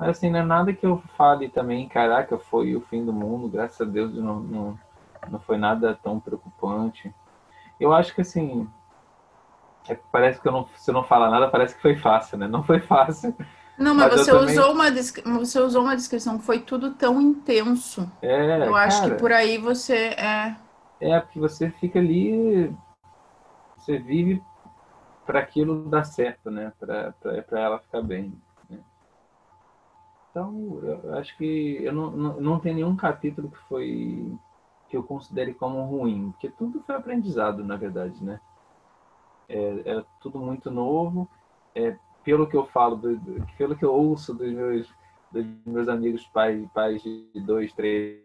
Mas assim, não é nada que eu fale também, caraca, foi o fim do mundo, graças a Deus não, não, não foi nada tão preocupante. Eu acho que assim, é, parece que eu não, se eu não falar nada, parece que foi fácil, né? Não foi fácil. Não, mas, mas você, também... usou uma, você usou uma descrição que foi tudo tão intenso. É, eu acho cara, que por aí você é. É, porque você fica ali, você vive para aquilo dar certo, né? Para ela ficar bem. Então, eu acho que eu não, não, não tem nenhum capítulo que foi que eu considere como ruim, porque tudo foi aprendizado, na verdade, né? É, é tudo muito novo. É, pelo que eu falo, do, do, pelo que eu ouço dos meus, dos meus amigos pais, pais de dois, três,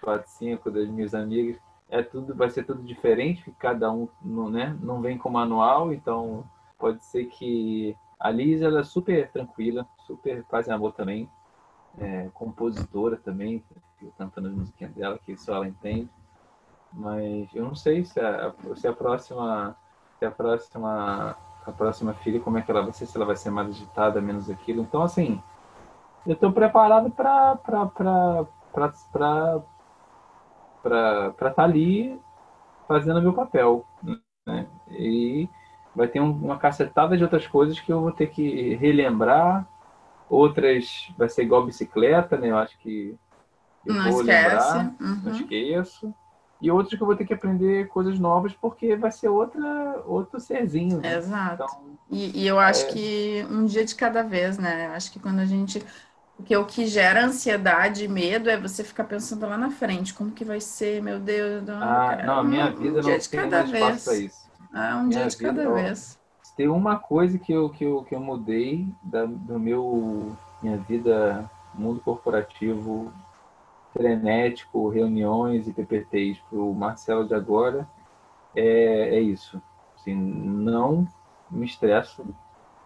quatro, cinco, das minhas amigas, é tudo, vai ser tudo diferente, porque cada um não, né, não vem com manual, então pode ser que a Liz ela é super tranquila, super faz amor também, é, compositora também, cantando as musiquinhas dela, que só ela entende. Mas eu não sei se a, se a próxima. Se a próxima. A próxima filha, como é que ela vai ser, se ela vai ser mais agitada, menos aquilo. Então, assim, eu estou preparado para para estar tá ali fazendo meu papel. Né? E vai ter um, uma cacetada de outras coisas que eu vou ter que relembrar. Outras vai ser igual bicicleta, né? Eu acho que eu não vou esquece. lembrar, uhum. não esqueço. E outras que eu vou ter que aprender coisas novas porque vai ser outra, outro serzinho. Né? Exato. Então, e, e, eu acho é... que um dia de cada vez, né? Eu acho que quando a gente porque o que gera ansiedade e medo é você ficar pensando lá na frente, como que vai ser, meu Deus. Não, ah, cara, não a minha um, vida um não tem mais espaço para isso. Ah, um minha dia de cada ó, vez. Tem uma coisa que eu, que eu, que eu mudei da, do meu minha vida mundo corporativo frenético, reuniões e PPTs para o Marcelo de agora, é, é isso. Assim, não me estresso.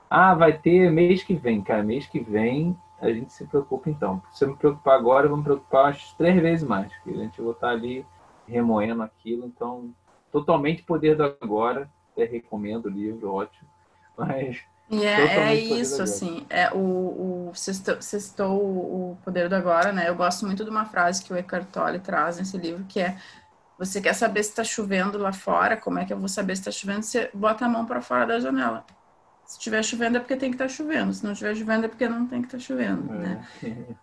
Ah, vai ter mês que vem, cara. Mês que vem a gente se preocupa então. Se eu me preocupar agora, eu vou me preocupar três vezes mais, porque a gente vai estar ali remoendo aquilo. Então, totalmente poder do agora. Até recomendo o livro, ótimo. Mas. E é, é isso, assim, é o, o sextou, o poder do agora, né? Eu gosto muito de uma frase que o Eckhart Tolle traz nesse livro, que é você quer saber se está chovendo lá fora? Como é que eu vou saber se está chovendo? Você bota a mão para fora da janela. Se estiver chovendo é porque tem que estar tá chovendo, se não estiver chovendo é porque não tem que estar tá chovendo, é. né?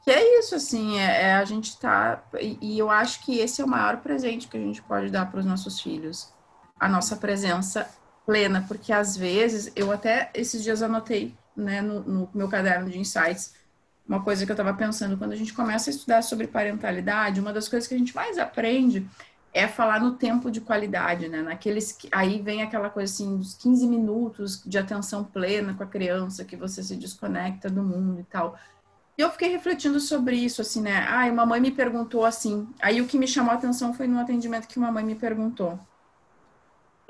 Que é isso, assim, é, é a gente tá... E, e, eu acho que esse é o maior presente que a gente pode dar para os nossos filhos. A nossa presença plena, porque às vezes, eu até esses dias anotei, né, no, no meu caderno de insights, uma coisa que eu estava pensando, quando a gente começa a estudar sobre parentalidade, uma das coisas que a gente mais aprende é falar no tempo de qualidade, né? Naqueles aí vem aquela coisa assim dos 15 minutos de atenção plena com a criança que você se desconecta do mundo e tal. E eu fiquei refletindo sobre isso assim, né? Ai, uma mãe me perguntou assim. Aí o que me chamou a atenção foi no atendimento que uma mãe me perguntou.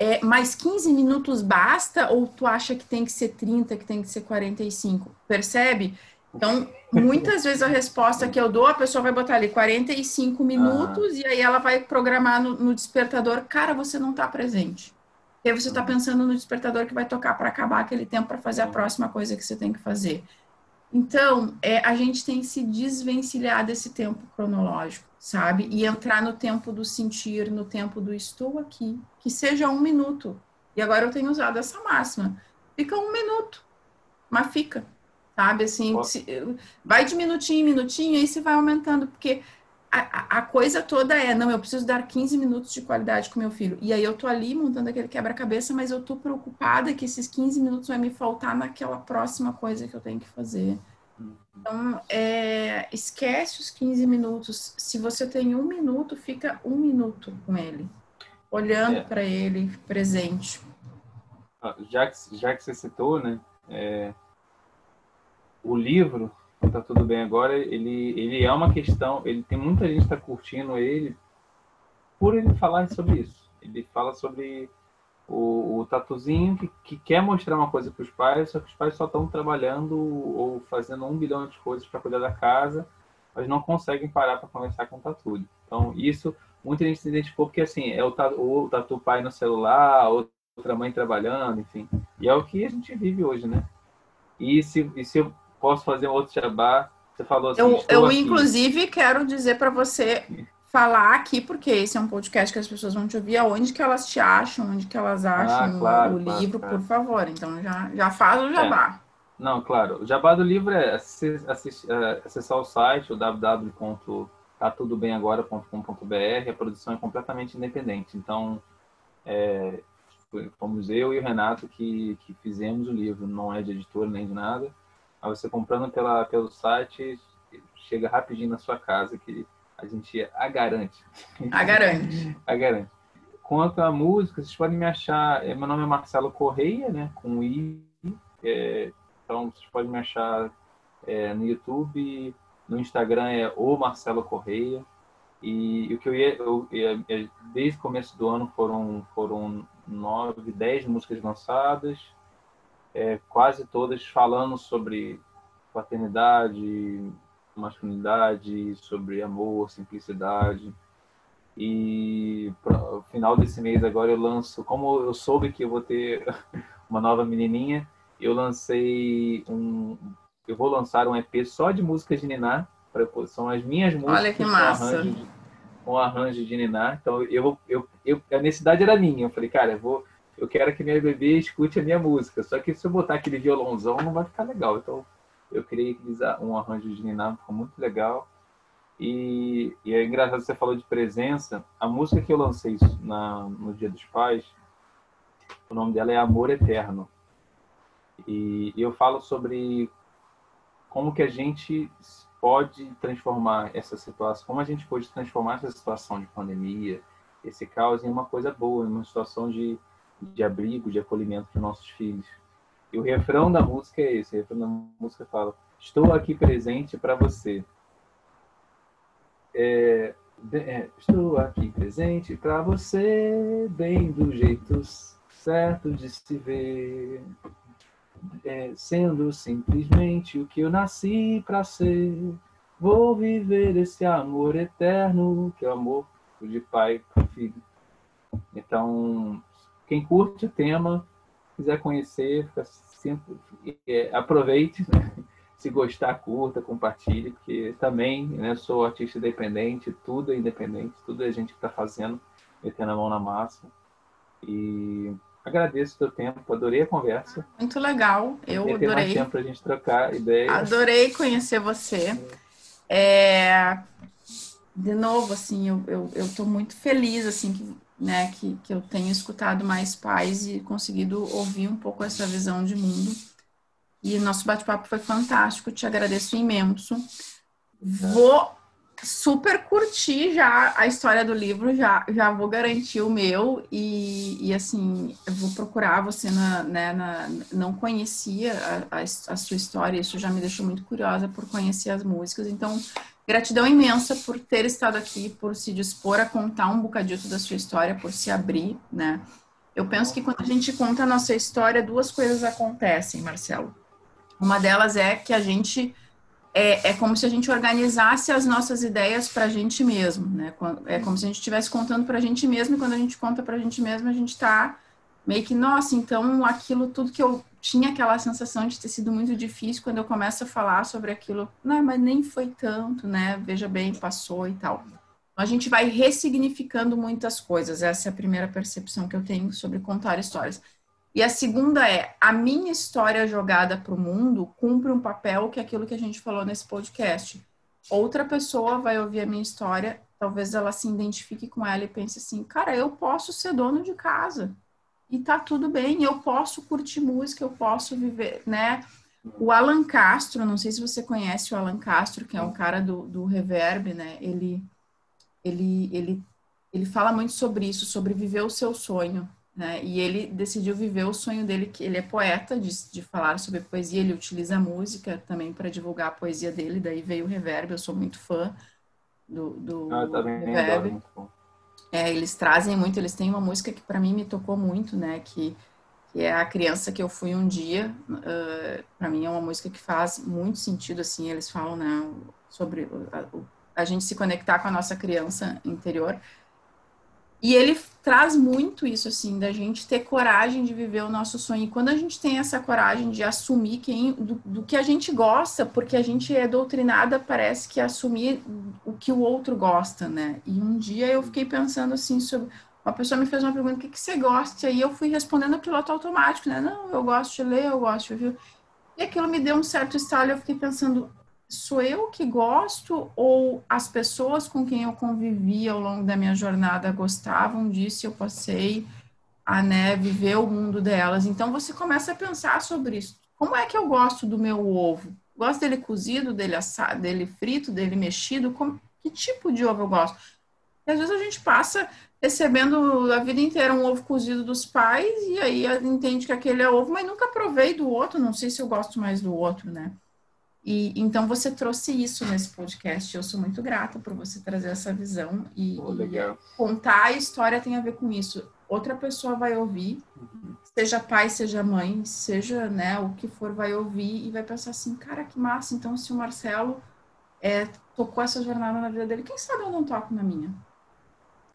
É, mais 15 minutos basta ou tu acha que tem que ser 30, que tem que ser 45? Percebe? Então, muitas vezes a resposta que eu dou, a pessoa vai botar ali 45 minutos e aí ela vai programar no, no despertador, cara, você não está presente. E aí você está pensando no despertador que vai tocar para acabar aquele tempo para fazer a próxima coisa que você tem que fazer. Então, é, a gente tem que se desvencilhar desse tempo cronológico, sabe? E entrar no tempo do sentir, no tempo do estou aqui, que seja um minuto. E agora eu tenho usado essa máxima. Fica um minuto, mas fica sabe? Assim, se, vai de minutinho em minutinho, aí você vai aumentando, porque a, a, coisa toda é, não, eu preciso dar 15 minutos de qualidade com meu filho. E aí eu tô ali montando aquele quebra-cabeça, mas eu tô preocupada que esses 15 minutos vai me faltar naquela próxima coisa que eu tenho que fazer. Então, é, esquece os 15 minutos. Se você tem um minuto, fica um minuto com ele, olhando é. para ele, presente. Ah, já que, já que você citou, né? É, o livro, Tá Tudo Bem Agora, ele, ele é uma questão, ele tem muita gente que está curtindo ele por ele falar sobre isso. Ele fala sobre o, o tatuzinho que, que quer mostrar uma coisa para os pais, só que os pais só estão trabalhando ou fazendo um bilhão de coisas para cuidar da casa, mas não conseguem parar para conversar com o tatu. Então, isso muita gente se identificou porque assim, é o, tatu, o tatu pai no celular, outra mãe trabalhando, enfim. E é o que a gente vive hoje, né? E se, e se eu posso fazer um outro jabá? Você falou assim. Eu, eu inclusive, quero dizer para você falar aqui, porque esse é um podcast que as pessoas vão te ouvir, aonde que elas te acham, onde que elas ah, acham ah, claro, o claro, livro, claro. por favor. Então, já, já faz o jabá. É. Não, claro. O jabá do livro é acessar o site, o www.tatudobemagora.com.br. A produção é completamente independente. Então, é, fomos eu e o Renato que, que fizemos o livro. Não é de editora nem de nada. Aí você comprando pela, pelo site, chega rapidinho na sua casa, que a gente a garante. A garante. a garante. Quanto à música, vocês podem me achar. É, meu nome é Marcelo Correia, né? Com I. É, então vocês podem me achar é, no YouTube, no Instagram é o Marcelo Correia. E, o que eu ia, eu, eu, desde o começo do ano foram, foram nove, dez músicas lançadas é, quase todas falando sobre paternidade, masculinidade, sobre amor, simplicidade. E no final desse mês agora eu lanço, como eu soube que eu vou ter uma nova menininha, eu lancei um, eu vou lançar um EP só de músicas de Niná, são as minhas músicas. Olha que massa. Arranjos, um arranjo de ninar. Então eu, eu, eu, a necessidade era minha. Eu falei, cara, eu vou, eu quero que minha bebê escute a minha música. Só que se eu botar aquele violãozão não vai ficar legal. Então eu criei um arranjo de ninar, ficou muito legal. E, e é engraçado você falou de presença. A música que eu lancei na, no Dia dos Pais, o nome dela é Amor Eterno. E, e eu falo sobre como que a gente pode transformar essa situação, como a gente pode transformar essa situação de pandemia, esse caos, em uma coisa boa, em uma situação de, de abrigo, de acolhimento para nossos filhos. E o refrão da música é esse, o refrão da música fala, estou aqui presente para você. É, é, estou aqui presente para você, bem do jeito certo de se ver é, sendo simplesmente o que eu nasci para ser. Vou viver esse amor eterno, que é o amor de pai para filho. Então, quem curte o tema, quiser conhecer, sempre, é, aproveite. Né? Se gostar, curta, compartilhe, porque também né, sou artista independente, tudo é independente, tudo é a gente que está fazendo, metendo a mão na massa. E Agradeço o teu tempo, adorei a conversa. Muito legal, eu adorei. Mais tempo para a gente trocar ideias. Adorei conhecer você. É... De novo, assim, eu, eu, eu tô muito feliz, assim, que, né, que, que eu tenho escutado mais pais e conseguido ouvir um pouco essa visão de mundo. E nosso bate-papo foi fantástico, te agradeço imenso. Vou super curti já a história do livro, já, já vou garantir o meu e, e assim, vou procurar você na, né, na não conhecia a, a, a, sua história, isso já me deixou muito curiosa por conhecer as músicas, então gratidão imensa por ter estado aqui, por se dispor a contar um bocadito da sua história, por se abrir, né? Eu penso que quando a gente conta a nossa história, duas coisas acontecem, Marcelo. Uma delas é que a gente é, é como se a gente organizasse as nossas ideias para a gente mesmo, né? É como se a gente estivesse contando para a gente mesmo, e quando a gente conta para a gente mesmo, a gente está meio que, nossa, então aquilo tudo que eu tinha aquela sensação de ter sido muito difícil, quando eu começo a falar sobre aquilo, não, mas nem foi tanto, né? Veja bem, passou e tal. A gente vai ressignificando muitas coisas, essa é a primeira percepção que eu tenho sobre contar histórias. E a segunda é, a minha história jogada para o mundo cumpre um papel que é aquilo que a gente falou nesse podcast. Outra pessoa vai ouvir a minha história, talvez ela se identifique com ela e pense assim, cara, eu posso ser dono de casa. E tá tudo bem, eu posso curtir música, eu posso viver, né? O Alan Castro, não sei se você conhece o Alan Castro, que é um cara do, do Reverb, né? Ele, ele, ele, ele fala muito sobre isso, sobre viver o seu sonho. Né? E ele decidiu viver o sonho dele, que ele é poeta, de, de falar sobre poesia, ele utiliza a música também para divulgar a poesia dele, daí veio o Reverb, eu sou muito fã do, do ah, tá Reverb. É, eles trazem muito, eles têm uma música que para mim me tocou muito, né, que, que é A Criança Que Eu Fui Um Dia, uh, para mim é uma música que faz muito sentido, assim, eles falam, né, sobre a, a gente se conectar com a nossa criança interior, e ele traz muito isso, assim, da gente ter coragem de viver o nosso sonho. E quando a gente tem essa coragem de assumir quem, do, do, que a gente gosta, porque a gente é doutrinada, parece que assumir o que o outro gosta, né? E um dia eu fiquei pensando assim sobre. Uma pessoa me fez uma pergunta: o que, que você gosta? E aí eu fui respondendo piloto automático, né? Não, eu gosto de ler, eu gosto de ouvir. E aquilo me deu um certo estalo. Eu fiquei pensando: sou eu que gosto ou as pessoas com quem eu convivi ao longo da minha jornada gostavam disso eu passei a né, viver o mundo delas? Então você começa a pensar sobre isso. Como é que eu gosto do meu ovo? Gosto dele cozido, dele assado, dele frito, dele mexido? Como, que tipo de ovo eu gosto? E às vezes a gente passa recebendo a vida inteira um ovo cozido dos pais e aí entende que aquele é ovo, mas nunca provei do outro, não sei se eu gosto mais do outro, né? E então você trouxe isso nesse podcast. Eu sou muito grata por você trazer essa visão e, oh, e contar a história tem a ver com isso. Outra pessoa vai ouvir, uhum. seja pai, seja mãe, seja né, o que for, vai ouvir e vai pensar assim, cara, que massa. Então, se o Marcelo é, tocou essa jornada na vida dele, quem sabe eu não toco na minha?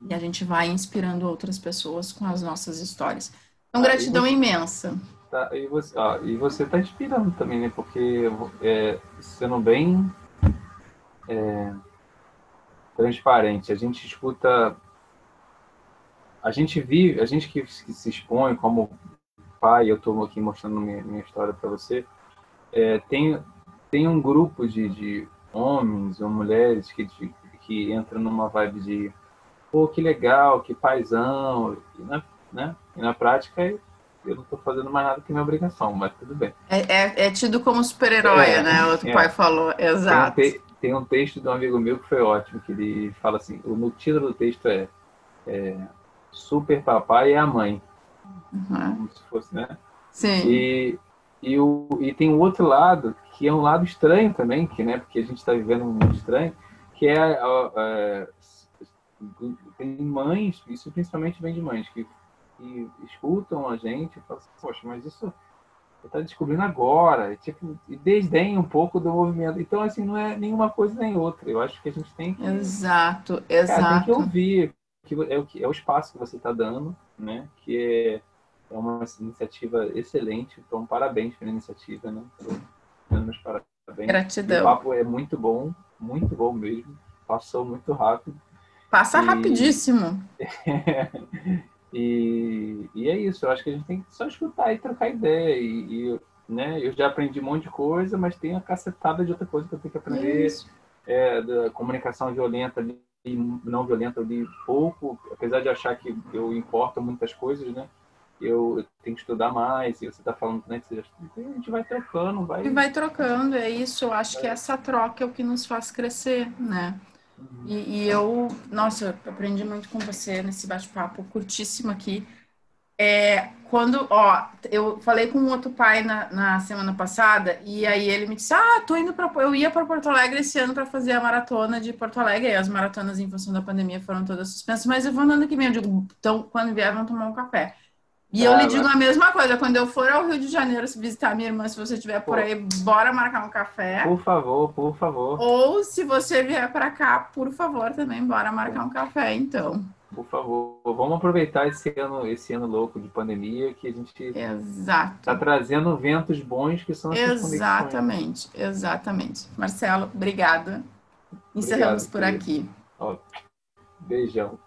E a gente vai inspirando outras pessoas com as nossas histórias. Então, ah, gratidão imensa. Tá, e, você, ó, e você tá inspirando também, né? Porque é, sendo bem. É, transparente. A gente escuta, a gente vive, a gente que, que se expõe como pai, eu estou aqui mostrando minha, minha história para você, é, tem, tem um grupo de, de homens ou mulheres que, de, que entram numa vibe de pô, que legal, que paizão, e na, né? E na prática eu não estou fazendo mais nada que minha obrigação, mas tudo bem. É, é, é tido como super-herói, é, né? Outro é. pai falou, exato. Tem um, tem um, texto de um amigo meu que foi ótimo, que ele fala assim, o título do texto é, é Super Papai e a Mãe. Uhum. Como se fosse, né? Sim. E, e, o, e tem um outro lado, que é um lado estranho também, que, né, porque a gente está vivendo um mundo estranho, que é, é, tem mães, isso principalmente vem de mães, que, que escutam a gente e falam assim, poxa, mas isso você está descobrindo agora, tipo, e um pouco do movimento. Então, assim, não é nenhuma coisa nem outra. Eu acho que a gente tem que. Exato, exato. Cara, tem que ouvir, que é o, que, é o espaço que você está dando, né? Que é, é uma iniciativa excelente. Então, parabéns pela iniciativa, né? Meus parabéns. Gratidão. O papo é muito bom, muito bom mesmo. Passou muito rápido. Passa e... rapidíssimo. e, e é isso, eu acho que a gente tem que só escutar e trocar ideia. E, e né, eu já aprendi um monte de coisa, mas tem a cacetada de outra coisa que eu tenho que aprender. É, da comunicação violenta e não violenta ali pouco, apesar de achar que eu importo muitas coisas, né? Eu, eu tenho que estudar mais, e você está falando né, que você já a gente vai trocando, vai. E vai trocando, é isso. Eu acho é. que essa troca é o que nos faz crescer, né? E, e, eu, nossa, aprendi muito com você nesse bate-papo curtíssimo aqui. É, quando, ó, eu falei com um outro pai na, na semana passada e aí ele me disse: Ah, tô indo para, eu ia para Porto Alegre esse ano para fazer a maratona de Porto Alegre. E as maratonas em função da pandemia foram todas suspensas, mas eu vou andando aqui mesmo. Digo, então, quando vier, vamos tomar um café. E eu lhe digo a mesma coisa, quando eu for ao Rio de Janeiro visitar minha irmã, se você estiver por aí, bora marcar um café. Por favor, por favor. Ou se você vier para cá, por favor, também bora marcar um café, então. Por favor, vamos aproveitar esse ano, esse ano louco de pandemia que a gente está trazendo ventos bons que são Exatamente, exatamente. Marcelo, obrigada. Encerramos Obrigado, por querido. aqui. Ó, beijão.